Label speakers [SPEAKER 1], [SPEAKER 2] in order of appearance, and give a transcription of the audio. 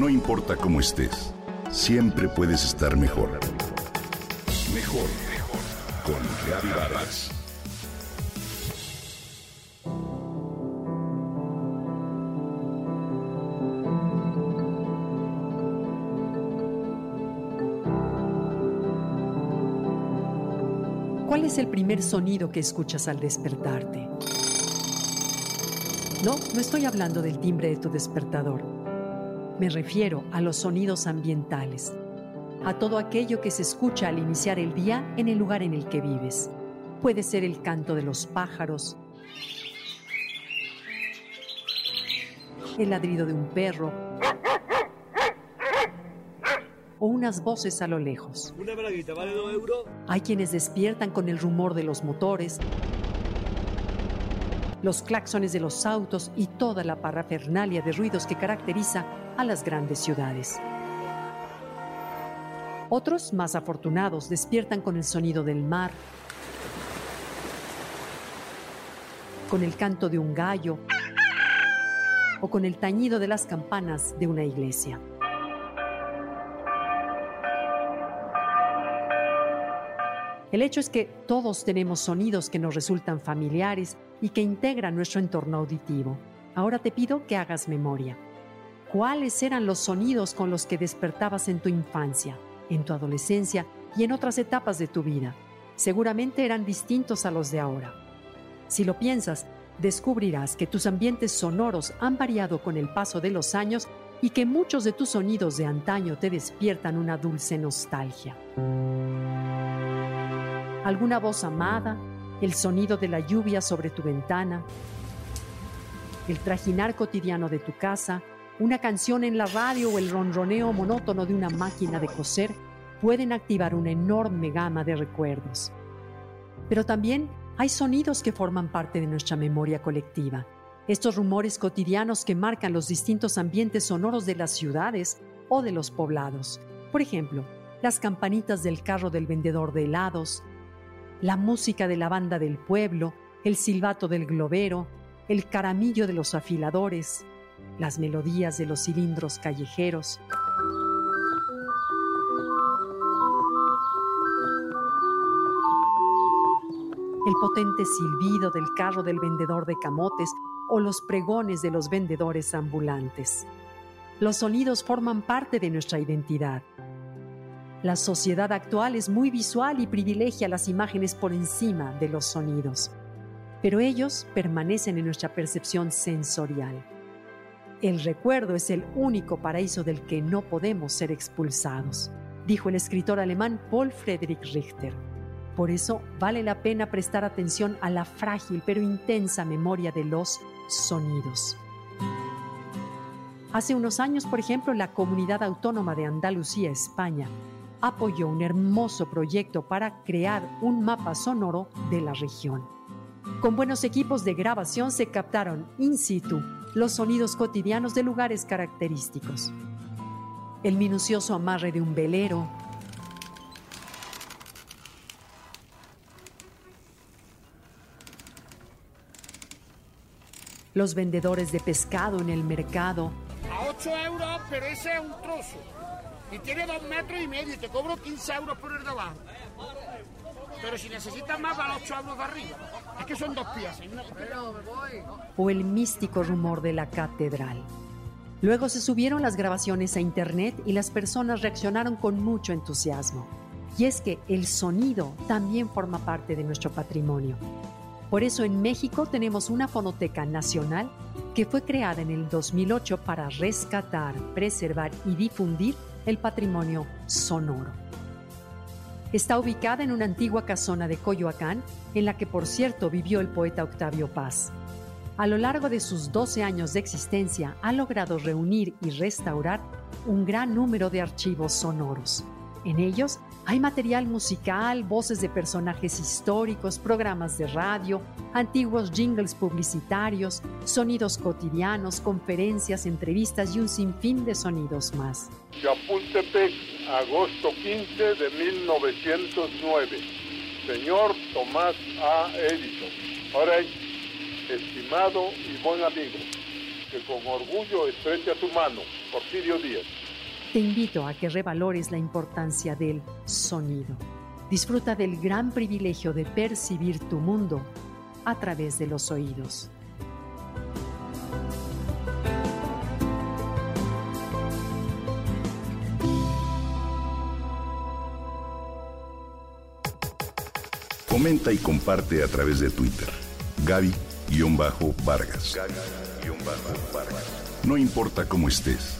[SPEAKER 1] No importa cómo estés, siempre puedes estar mejor. Mejor, mejor. Con Reavivadas.
[SPEAKER 2] ¿Cuál es el primer sonido que escuchas al despertarte? No, no estoy hablando del timbre de tu despertador. Me refiero a los sonidos ambientales, a todo aquello que se escucha al iniciar el día en el lugar en el que vives. Puede ser el canto de los pájaros, el ladrido de un perro, o unas voces a lo lejos.
[SPEAKER 3] Una braguita vale dos euros.
[SPEAKER 2] Hay quienes despiertan con el rumor de los motores, los claxones de los autos y toda la parafernalia de ruidos que caracteriza las grandes ciudades. Otros, más afortunados, despiertan con el sonido del mar, con el canto de un gallo o con el tañido de las campanas de una iglesia. El hecho es que todos tenemos sonidos que nos resultan familiares y que integran nuestro entorno auditivo. Ahora te pido que hagas memoria. ¿Cuáles eran los sonidos con los que despertabas en tu infancia, en tu adolescencia y en otras etapas de tu vida? Seguramente eran distintos a los de ahora. Si lo piensas, descubrirás que tus ambientes sonoros han variado con el paso de los años y que muchos de tus sonidos de antaño te despiertan una dulce nostalgia alguna voz amada, el sonido de la lluvia sobre tu ventana, el trajinar cotidiano de tu casa, una canción en la radio o el ronroneo monótono de una máquina de coser pueden activar una enorme gama de recuerdos. Pero también hay sonidos que forman parte de nuestra memoria colectiva. Estos rumores cotidianos que marcan los distintos ambientes sonoros de las ciudades o de los poblados. Por ejemplo, las campanitas del carro del vendedor de helados, la música de la banda del pueblo, el silbato del globero, el caramillo de los afiladores, las melodías de los cilindros callejeros. El potente silbido del carro del vendedor de camotes o los pregones de los vendedores ambulantes. Los sonidos forman parte de nuestra identidad la sociedad actual es muy visual y privilegia las imágenes por encima de los sonidos, pero ellos permanecen en nuestra percepción sensorial. El recuerdo es el único paraíso del que no podemos ser expulsados, dijo el escritor alemán Paul Friedrich Richter. Por eso vale la pena prestar atención a la frágil pero intensa memoria de los sonidos. Hace unos años, por ejemplo, la Comunidad Autónoma de Andalucía, España, apoyó un hermoso proyecto para crear un mapa sonoro de la región. Con buenos equipos de grabación se captaron in situ los sonidos cotidianos de lugares característicos. El minucioso amarre de un velero, los vendedores de pescado en el mercado.
[SPEAKER 4] A 8 euros, pero ese es un trozo y tiene dos metros y medio y te cobro 15 euros por el de abajo. Pero si necesitas más, va a 8 euros de arriba. Es que son dos piezas.
[SPEAKER 2] O el místico rumor de la catedral. Luego se subieron las grabaciones a internet y las personas reaccionaron con mucho entusiasmo. Y es que el sonido también forma parte de nuestro patrimonio. Por eso en México tenemos una fonoteca nacional que fue creada en el 2008 para rescatar, preservar y difundir el patrimonio sonoro. Está ubicada en una antigua casona de Coyoacán, en la que por cierto vivió el poeta Octavio Paz. A lo largo de sus 12 años de existencia ha logrado reunir y restaurar un gran número de archivos sonoros. En ellos hay material musical, voces de personajes históricos, programas de radio, antiguos jingles publicitarios, sonidos cotidianos, conferencias, entrevistas y un sinfín de sonidos más.
[SPEAKER 5] Chapultepec, agosto 15 de 1909. Señor Tomás A. Edison. Ahora, estimado y buen amigo, que con orgullo estrecha tu mano. Porfirio Díaz.
[SPEAKER 2] Te invito a que revalores la importancia del sonido. Disfruta del gran privilegio de percibir tu mundo a través de los oídos.
[SPEAKER 1] Comenta y comparte a través de Twitter. Gaby-Vargas. No importa cómo estés,